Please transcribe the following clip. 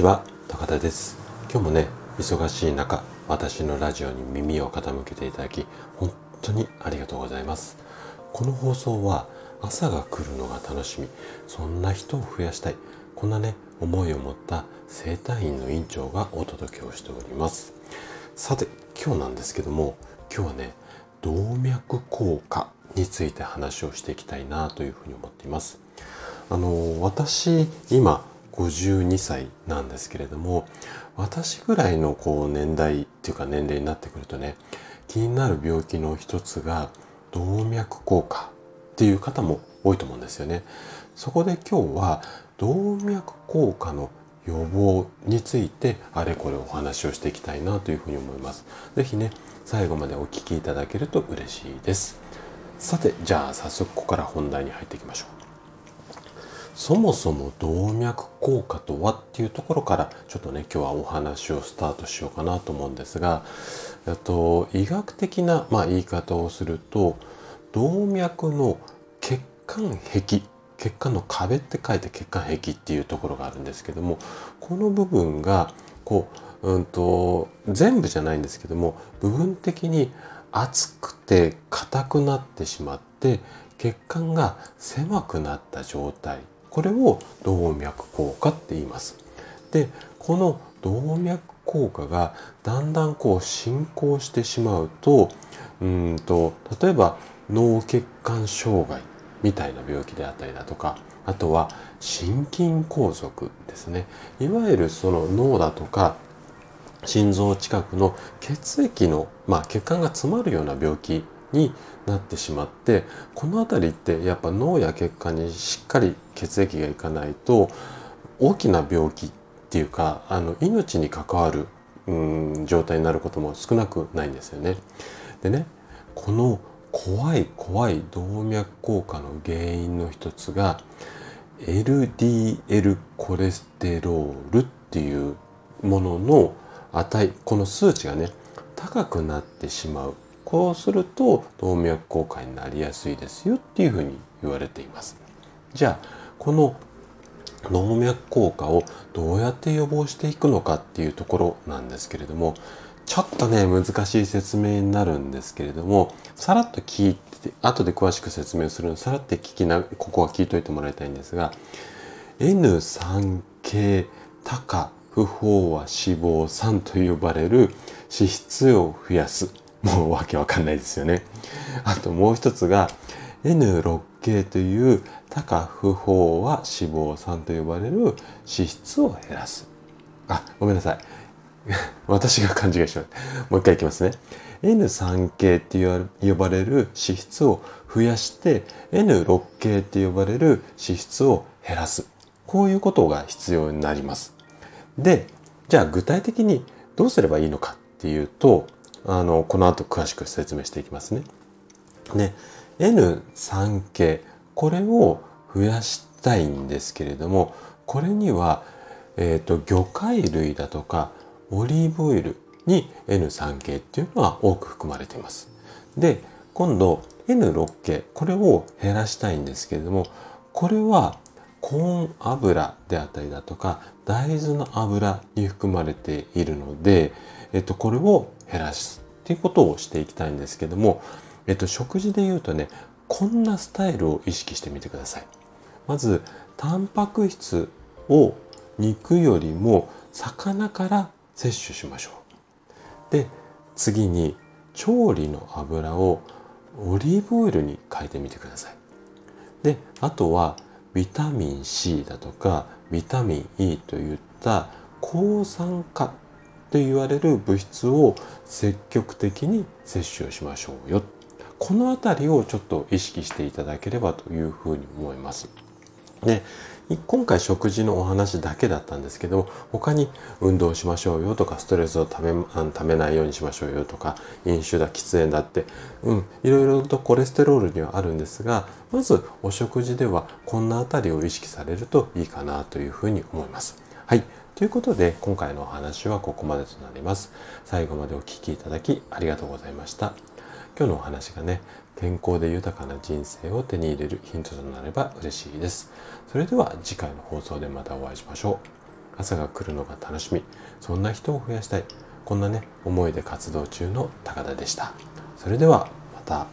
ちは高田です。今日もね忙しい中私のラジオに耳を傾けていただき本当にありがとうございます。この放送は朝が来るのが楽しみそんな人を増やしたいこんなね思いを持った整体院の院長がお届けをしております。さて今日なんですけども今日はね動脈硬化について話をしていきたいなというふうに思っています。あの私今52歳なんですけれども私ぐらいのこう年代っていうか年齢になってくるとね気になる病気の一つが動脈硬化っていう方も多いと思うんですよね。そこで今日は動脈硬化の予防についてあれこれお話をしていきたいなというふうに思います。是非ね最後までお聞きいただけると嬉しいです。さてじゃあ早速ここから本題に入っていきましょう。そもそも動脈硬化とはっていうところからちょっとね今日はお話をスタートしようかなと思うんですがと医学的な、まあ、言い方をすると動脈の血管壁血管の壁って書いて血管壁っていうところがあるんですけどもこの部分がこう、うんと、全部じゃないんですけども部分的に厚くて硬くなってしまって血管が狭くなった状態これを動脈硬化って言います。でこの動脈硬化がだんだんこう進行してしまうとうんと例えば脳血管障害みたいな病気であったりだとかあとは心筋梗塞ですねいわゆるその脳だとか心臓近くの血液の、まあ、血管が詰まるような病気になってしまってこの辺りってやっぱ脳や血管にしっかり血液がいかないと大きな病気っていうかあの命に関わるうん状態になることも少なくないんですよね。でねこの怖い怖い動脈硬化の原因の一つが LDL コレステロールっていうものの値この数値がね高くなってしまうこうすると動脈硬化になりやすいですよっていうふうに言われています。じゃあこの動脈硬化をどうやって予防していくのかっていうところなんですけれどもちょっとね難しい説明になるんですけれどもさらっと聞いて後で詳しく説明するのさらって聞きなここは聞いといてもらいたいんですが N3 系多価不飽和脂肪酸と呼ばれる脂質を増やすもうわけわかんないですよね。あともう一つが N6 系という多価不飽和脂肪酸と呼ばれる脂質を減らす。あ、ごめんなさい。私が勘違いしました。もう一回いきますね。N3 系って呼ばれる脂質を増やして N6 系って呼ばれる脂質を減らす。こういうことが必要になります。で、じゃあ具体的にどうすればいいのかっていうと、あの、この後詳しく説明していきますね。ね、N3 系、これを増やしたいんですけれども、これには、えっ、ー、と、魚介類だとか、オリーブオイルに N3 系っていうのは多く含まれています。で、今度 N6 系、これを減らしたいんですけれども、これはコーン油であったりだとか、大豆の油に含まれているので、えっと、これを減らすっていうことをしていきたいんですけども、えっと、食事で言うとね、こんなスタイルを意識してみてください。まず、タンパク質を肉よりも魚から摂取しましょう。で、次に調理の油をオリーブオイルに変えてみてください。で、あとはビタミン C だとかビタミン E といった抗酸化と言われる物質を積極的に摂取しましょうよ。この辺りをちょっと意識していただければというふうに思います。で、今回食事のお話だけだったんですけど他に運動しましょうよとかストレスをためためないようにしましょうよとか飲酒だ喫煙だってうんいろいろとコレステロールにはあるんですがまずお食事ではこんな辺りを意識されるといいかなというふうに思います。はいということで今回のお話はここまでとなります。最後までお聴きいただきありがとうございました。今日のお話がね健康で豊かな人生を手に入れるヒントとなれば嬉しいです。それでは次回の放送でまたお会いしましょう。朝が来るのが楽しみそんな人を増やしたいこんなね思いで活動中の高田でしたそれではまた